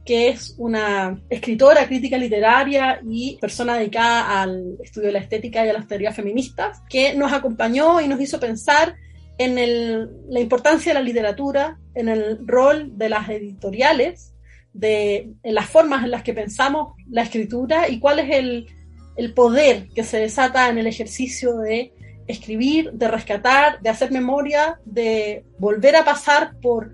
que es una escritora, crítica literaria y persona dedicada al estudio de la estética y a las teorías feministas, que nos acompañó y nos hizo pensar en el, la importancia de la literatura, en el rol de las editoriales, de, en las formas en las que pensamos la escritura y cuál es el, el poder que se desata en el ejercicio de escribir, de rescatar, de hacer memoria, de volver a pasar por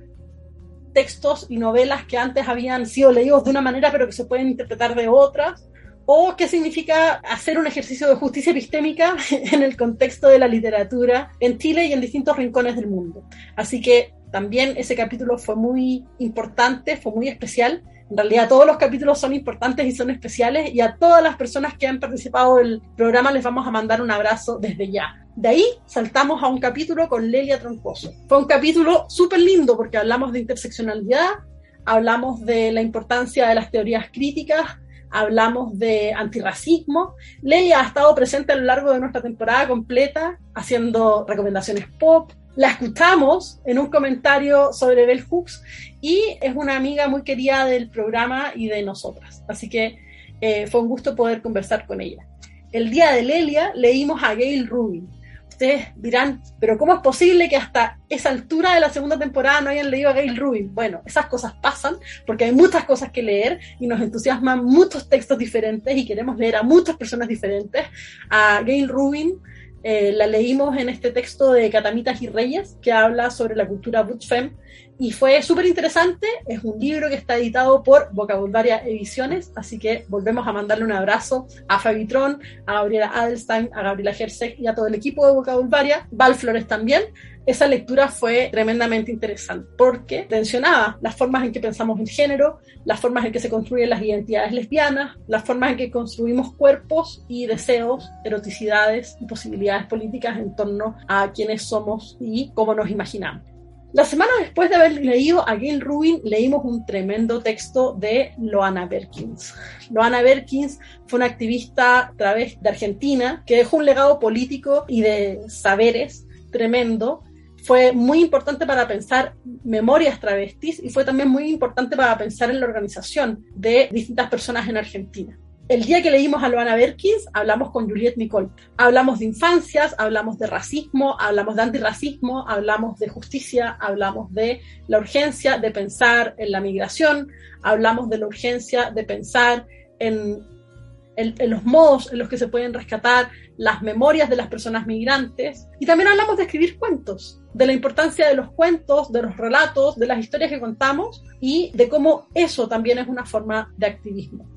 textos y novelas que antes habían sido leídos de una manera pero que se pueden interpretar de otras, o qué significa hacer un ejercicio de justicia epistémica en el contexto de la literatura en Chile y en distintos rincones del mundo. Así que también ese capítulo fue muy importante, fue muy especial. En realidad todos los capítulos son importantes y son especiales y a todas las personas que han participado del programa les vamos a mandar un abrazo desde ya. De ahí saltamos a un capítulo con Lelia Troncoso. Fue un capítulo súper lindo porque hablamos de interseccionalidad, hablamos de la importancia de las teorías críticas, hablamos de antirracismo. Lelia ha estado presente a lo largo de nuestra temporada completa haciendo recomendaciones pop. La escuchamos en un comentario sobre Bell Hooks y es una amiga muy querida del programa y de nosotras. Así que eh, fue un gusto poder conversar con ella. El día de Lelia leímos a Gail Rubin, ustedes dirán, pero ¿cómo es posible que hasta esa altura de la segunda temporada no hayan leído a Gail Rubin? Bueno, esas cosas pasan porque hay muchas cosas que leer y nos entusiasman muchos textos diferentes y queremos leer a muchas personas diferentes. A Gail Rubin Eh, la leímos en este texto de Catamitas y Reyes, que habla sobre la cultura Butchfem, y fue súper interesante. Es un libro que está editado por Vocabularia Ediciones, así que volvemos a mandarle un abrazo a Fabitron, a Gabriela Adelstein, a Gabriela Gersek y a todo el equipo de Vocabularia, Val Flores también. Esa lectura fue tremendamente interesante porque tensionaba las formas en que pensamos el género, las formas en que se construyen las identidades lesbianas, las formas en que construimos cuerpos y deseos, eroticidades y posibilidades políticas en torno a quiénes somos y cómo nos imaginamos. La semana después de haber leído a Gail Rubin, leímos un tremendo texto de Loana Berkins. Loana Berkins fue una activista través de Argentina que dejó un legado político y de saberes tremendo. Fue muy importante para pensar memorias travestis y fue también muy importante para pensar en la organización de distintas personas en Argentina. El día que leímos a Loana Berkins, hablamos con Juliette Nicole. Hablamos de infancias, hablamos de racismo, hablamos de antirracismo, hablamos de justicia, hablamos de la urgencia de pensar en la migración, hablamos de la urgencia de pensar en, los modos en los que se pueden rescatar las memorias de las personas migrantes. Y también hablamos de escribir cuentos, de la importancia de los cuentos, de los relatos, de las historias que contamos y de cómo eso también es una forma de activismo.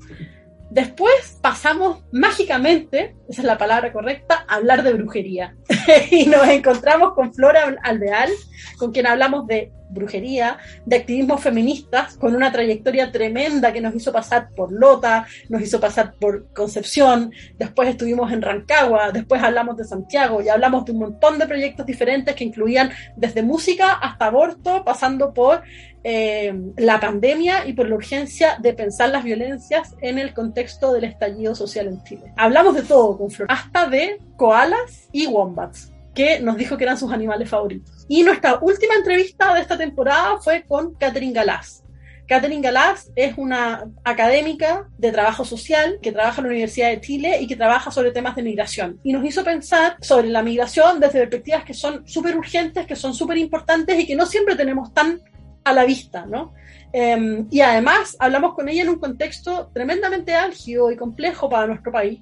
Después pasamos mágicamente, esa es la palabra correcta, a hablar de brujería. y nos encontramos con Flora Aldeal, con quien hablamos de brujería, de activismo feministas, con una trayectoria tremenda que nos hizo pasar por Lota, nos hizo pasar por Concepción, después estuvimos en Rancagua, después hablamos de Santiago y hablamos de un montón de proyectos diferentes que incluían desde música hasta aborto, pasando por eh, la pandemia y por la urgencia de pensar las violencias en el contexto del estallido social en Chile. Hablamos de todo con Flor, hasta de koalas y wombats, que nos dijo que eran sus animales favoritos. Y nuestra última entrevista de esta temporada fue con Catherine Galás. Catherine Galás es una académica de trabajo social que trabaja en la Universidad de Chile y que trabaja sobre temas de migración. Y nos hizo pensar sobre la migración desde perspectivas que son súper urgentes, que son súper importantes y que no siempre tenemos tan a la vista, ¿no? Eh, y además hablamos con ella en un contexto tremendamente álgido y complejo para nuestro país,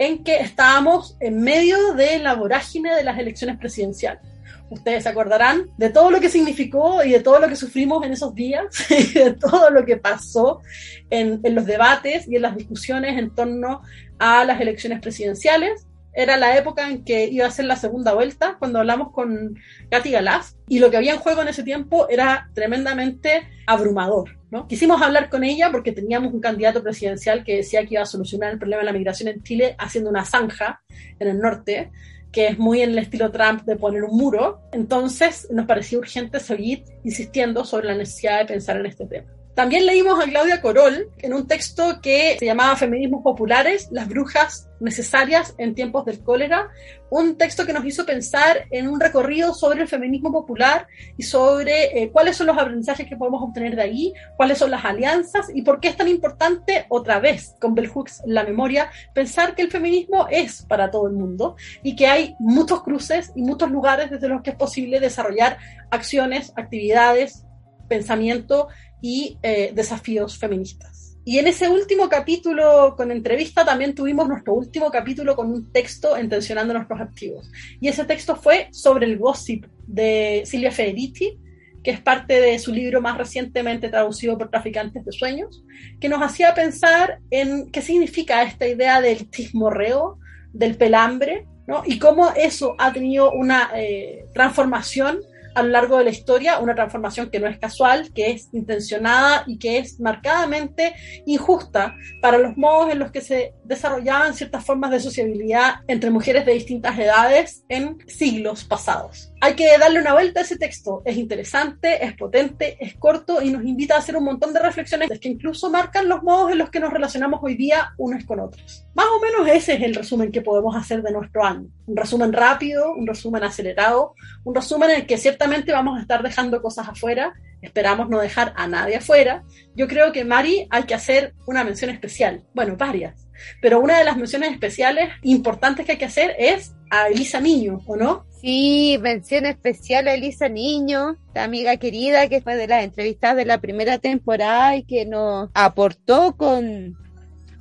en que estábamos en medio de la vorágine de las elecciones presidenciales. Ustedes se acordarán de todo lo que significó y de todo lo que sufrimos en esos días, y de todo lo que pasó en, los debates y en las discusiones en torno a las elecciones presidenciales era la época en que iba a ser la segunda vuelta, cuando hablamos con Katy Galás, y lo que había en juego en ese tiempo era tremendamente abrumador. ¿No? Quisimos hablar con ella porque teníamos un candidato presidencial que decía que iba a solucionar el problema de la migración en Chile haciendo una zanja en el norte, que es muy en el estilo Trump de poner un muro. Entonces nos pareció urgente seguir insistiendo sobre la necesidad de pensar en este tema. También leímos a Claudia Corol en un texto que se llamaba Feminismos Populares, las brujas necesarias en tiempos del cólera, un texto que nos hizo pensar en un recorrido sobre el feminismo popular y sobre eh, cuáles son los aprendizajes que podemos obtener de ahí, cuáles son las alianzas y por qué es tan importante, otra vez, con Bell Hooks la memoria, pensar que el feminismo es para todo el mundo y que hay muchos cruces y muchos lugares desde los que es posible desarrollar acciones, actividades, pensamiento y eh, desafíos feministas. Y en ese último capítulo con entrevista también tuvimos nuestro último capítulo con un texto intencionando nuestros activos. Y ese texto fue sobre el gossip de Silvia Federici, que es parte de su libro más recientemente traducido por Traficantes de Sueños, que nos hacía pensar en qué significa esta idea del chismorreo, del pelambre, ¿no? y cómo eso ha tenido una eh, transformación a lo largo de la historia, una transformación que no es casual, que es intencionada y que es marcadamente injusta para los modos en los que se desarrollaban ciertas formas de sociabilidad entre mujeres de distintas edades en siglos pasados. Hay que darle una vuelta a ese texto. Es interesante, es potente, es corto y nos invita a hacer un montón de reflexiones que incluso marcan los modos en los que nos relacionamos hoy día unos con otros. Más o menos ese es el resumen que podemos hacer de nuestro año. Un resumen rápido, un resumen acelerado, un resumen en el que ciertamente vamos a estar dejando cosas afuera. Esperamos no dejar a nadie afuera. Yo creo que, Mari, hay que hacer una mención especial. Bueno, varias. Pero una de las menciones especiales importantes que hay que hacer es a Elisa Niño, ¿o no? Sí, mención especial a Elisa Niño, la amiga querida que fue de las entrevistas de la primera temporada y que nos aportó con,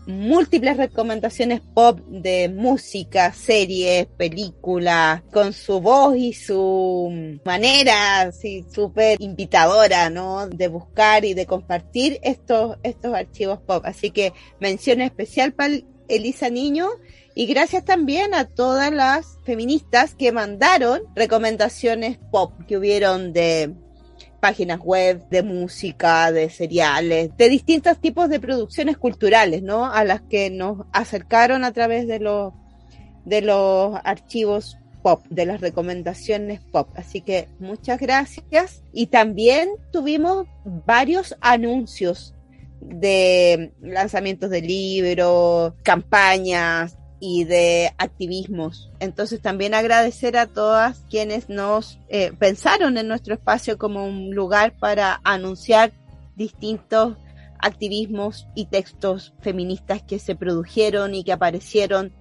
múltiples recomendaciones pop de música, series, películas, con su voz y su manera así súper invitadora, ¿no? De buscar y de compartir estos, estos archivos pop. Así que mención especial para Elisa Niño y gracias también a todas las feministas que mandaron recomendaciones pop que hubieron de páginas web, de música, de seriales, de distintos tipos de producciones culturales, ¿no? A las que nos acercaron a través de los, de los archivos pop, de las recomendaciones pop. Así que muchas gracias. Y también tuvimos varios anuncios de lanzamientos de libros, campañas, y de activismos. Entonces también agradecer a todas quienes nos eh, pensaron en nuestro espacio como un lugar para anunciar distintos activismos y textos feministas que se produjeron y que aparecieron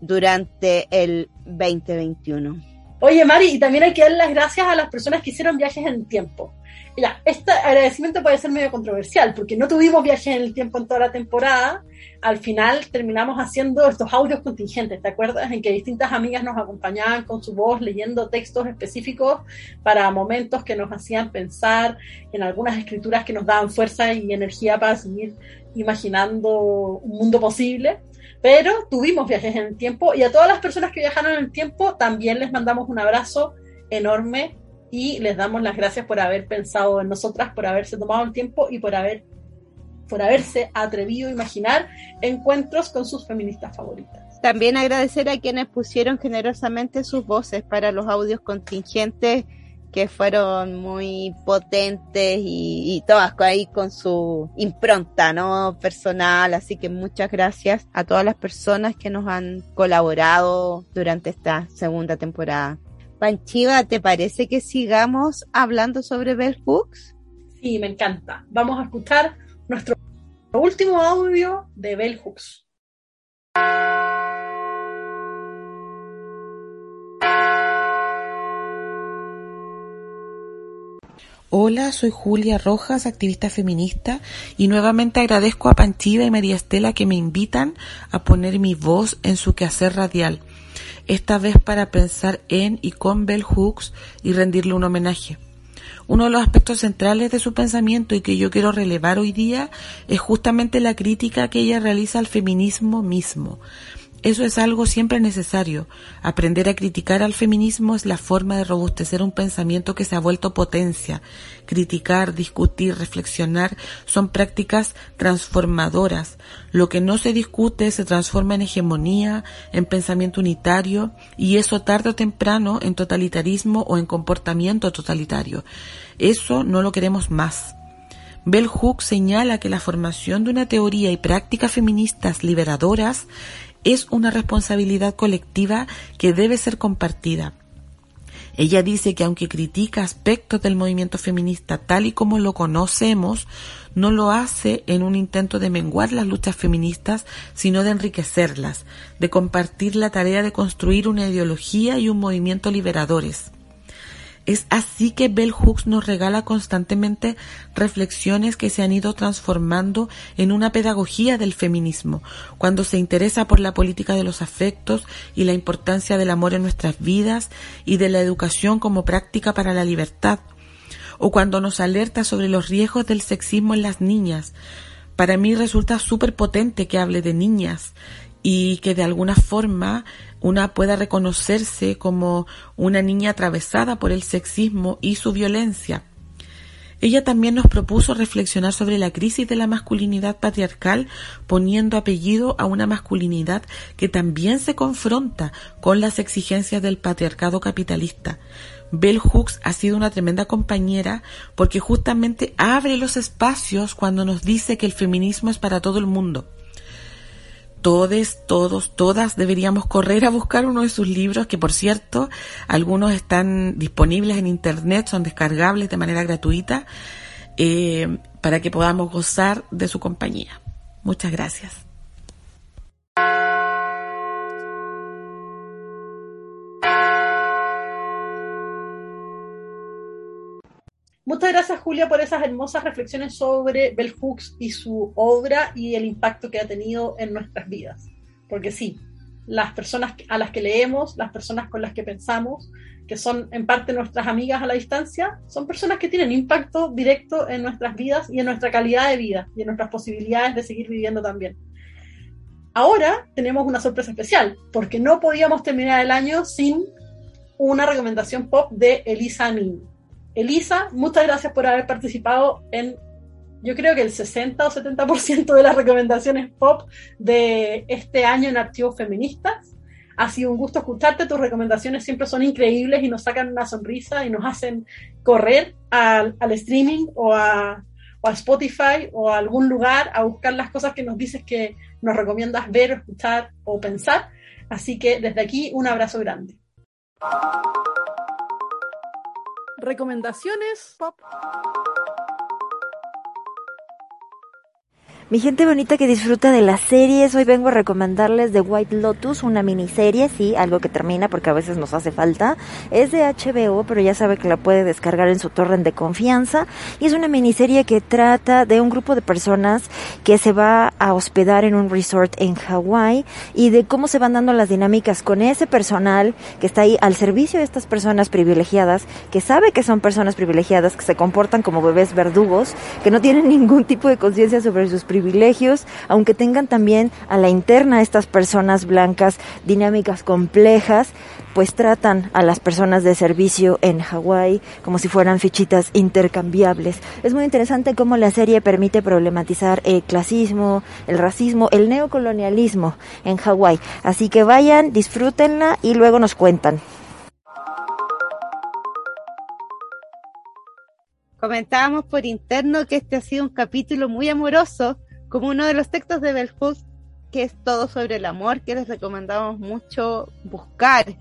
durante el 2021. Oye, Mari, y también hay que dar las gracias a las personas que hicieron viajes en tiempo. Este agradecimiento puede ser medio controversial, porque no tuvimos viajes en el tiempo en toda la temporada. Al final terminamos haciendo estos audios contingentes, ¿te acuerdas? En que distintas amigas nos acompañaban con su voz leyendo textos específicos para momentos que nos hacían pensar en algunas escrituras que nos daban fuerza y energía para seguir imaginando un mundo posible. Pero tuvimos viajes en el tiempo y a todas las personas que viajaron en el tiempo también les mandamos un abrazo enorme y les damos las gracias por haber pensado en nosotras, por haberse tomado el tiempo y por haber por haberse atrevido a imaginar encuentros con sus feministas favoritas. También agradecer a quienes pusieron generosamente sus voces para los audios contingentes que fueron muy potentes y, todas ahí con su impronta, ¿no? Personal. Así que muchas gracias a todas las personas que nos han colaborado durante esta segunda temporada. Panchiva, ¿te parece que sigamos hablando sobre Bell Hooks? Sí, me encanta. Vamos a escuchar nuestro último audio de Bell Hooks. Hola, soy Julia Rojas, activista feminista, y nuevamente agradezco a Panchiva y María Estela que me invitan a poner mi voz en su quehacer radial esta vez para pensar en y con Bell Hooks y rendirle un homenaje. Uno de los aspectos centrales de su pensamiento y que yo quiero relevar hoy día es justamente la crítica que ella realiza al feminismo mismo, eso es algo siempre necesario. Aprender a criticar al feminismo es la forma de robustecer un pensamiento que se ha vuelto potencia. Criticar, discutir, reflexionar son prácticas transformadoras. Lo que no se discute se transforma en hegemonía, en pensamiento unitario y eso tarde o temprano en totalitarismo o en comportamiento totalitario. Eso no lo queremos más. Bell Hook señala que la formación de una teoría y prácticas feministas liberadoras es una responsabilidad colectiva que debe ser compartida. Ella dice que aunque critica aspectos del movimiento feminista tal y como lo conocemos, no lo hace en un intento de menguar las luchas feministas, sino de enriquecerlas, de compartir la tarea de construir una ideología y un movimiento liberadores. Es así que Bell Hooks nos regala constantemente reflexiones que se han ido transformando en una pedagogía del feminismo, cuando se interesa por la política de los afectos y la importancia del amor en nuestras vidas y de la educación como práctica para la libertad, o cuando nos alerta sobre los riesgos del sexismo en las niñas. Para mí resulta súper potente que hable de niñas y que de alguna forma una pueda reconocerse como una niña atravesada por el sexismo y su violencia. Ella también nos propuso reflexionar sobre la crisis de la masculinidad patriarcal poniendo apellido a una masculinidad que también se confronta con las exigencias del patriarcado capitalista. Bell Hooks ha sido una tremenda compañera porque justamente abre los espacios cuando nos dice que el feminismo es para todo el mundo todos, todos, todas deberíamos correr a buscar uno de sus libros, que por cierto, algunos están disponibles en internet, son descargables de manera gratuita, eh, para que podamos gozar de su compañía. Muchas gracias. Muchas gracias, Julia, por esas hermosas reflexiones sobre Bell Hooks y su obra y el impacto que ha tenido en nuestras vidas. Porque sí, las personas a las que leemos, las personas con las que pensamos, que son en parte nuestras amigas a la distancia, son personas que tienen impacto directo en nuestras vidas y en nuestra calidad de vida y en nuestras posibilidades de seguir viviendo también. Ahora tenemos una sorpresa especial, porque no podíamos terminar el año sin una recomendación pop de Elisa Nin. Elisa, muchas gracias por haber participado en, yo creo que el 60 o 70% de las recomendaciones pop de este año en Archivos Feministas. Ha sido un gusto escucharte, tus recomendaciones siempre son increíbles y nos sacan una sonrisa y nos hacen correr al, al streaming o a, a Spotify o a algún lugar a buscar las cosas que nos dices que nos recomiendas ver, escuchar o pensar. Así que desde aquí un abrazo grande. Recomendaciones pop. Mi gente bonita que disfruta de las series, hoy vengo a recomendarles The White Lotus, una miniserie, sí, algo que termina porque a veces nos hace falta. Es de HBO, pero ya sabe que la puede descargar en su torrent de confianza. Y es una miniserie que trata de un grupo de personas que se va a hospedar en un resort en Hawái y de cómo se van dando las dinámicas con ese personal que está ahí al servicio de estas personas privilegiadas, que sabe que son personas privilegiadas, que se comportan como bebés verdugos, que no tienen ningún tipo de conciencia sobre sus privilegios privilegios, aunque tengan también a la interna estas personas blancas, dinámicas complejas, pues tratan a las personas de servicio en Hawái como si fueran fichitas intercambiables. Es muy interesante cómo la serie permite problematizar el clasismo, el racismo, el neocolonialismo en Hawái. Así que vayan, disfrútenla y luego nos cuentan. Comentábamos por interno que este ha sido un capítulo muy amoroso como uno de los textos de Hooks, que es todo sobre el amor, que les recomendamos mucho buscar.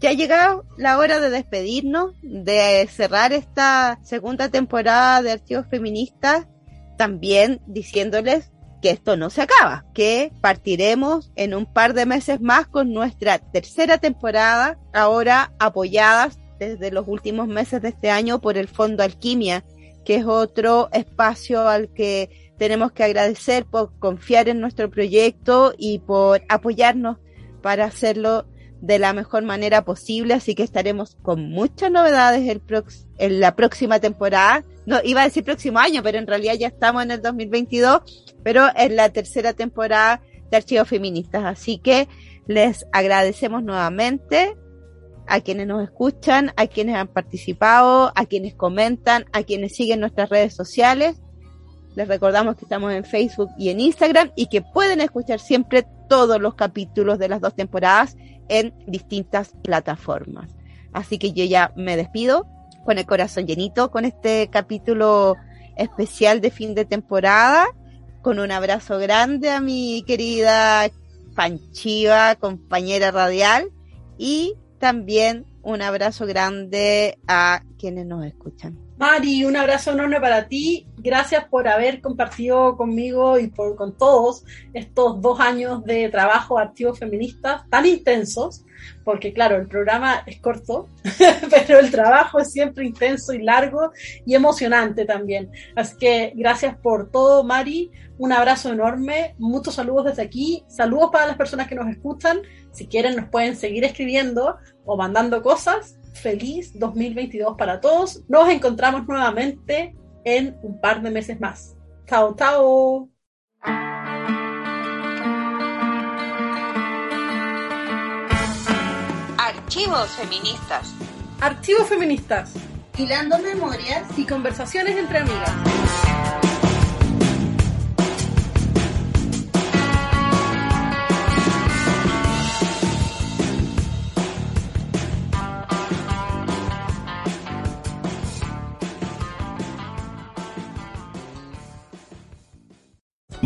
Ya ha llegado la hora de despedirnos, de cerrar esta segunda temporada de Archivos Feministas, también diciéndoles que esto no se acaba, que partiremos en un par de meses más con nuestra tercera temporada, ahora apoyadas desde los últimos meses de este año por el Fondo Alquimia, que es otro espacio al que tenemos que agradecer por confiar en nuestro proyecto y por apoyarnos para hacerlo de la mejor manera posible, así que estaremos con muchas novedades en la próxima temporada. No, iba a decir próximo año, pero en realidad ya estamos en el 2022, pero en la tercera temporada de Archivos Feministas. Así que les agradecemos nuevamente a quienes nos escuchan, a quienes han participado, a quienes comentan, a quienes siguen nuestras redes sociales les recordamos que estamos en Facebook y en Instagram y que pueden escuchar siempre todos los capítulos de las dos temporadas en distintas plataformas. Así que yo ya me despido con el corazón llenito con este capítulo especial de fin de temporada, con un abrazo grande a mi querida Panchiva, compañera radial, y también un abrazo grande a quienes nos escuchan. Mari, un abrazo enorme para ti. Gracias por haber compartido conmigo y por con todos estos dos años de trabajo activos feministas tan intensos, porque claro, el programa es corto, pero el trabajo es siempre intenso y largo y emocionante también. Así que gracias por todo, Mari. Un abrazo enorme, muchos saludos desde aquí, saludos para las personas que nos escuchan. Si quieren nos pueden seguir escribiendo o mandando cosas feliz 2022 para todos. Nos encontramos nuevamente en un par de meses más. Chao, chao. Archivos feministas. Archivos feministas. Hilando memorias y conversaciones entre amigas.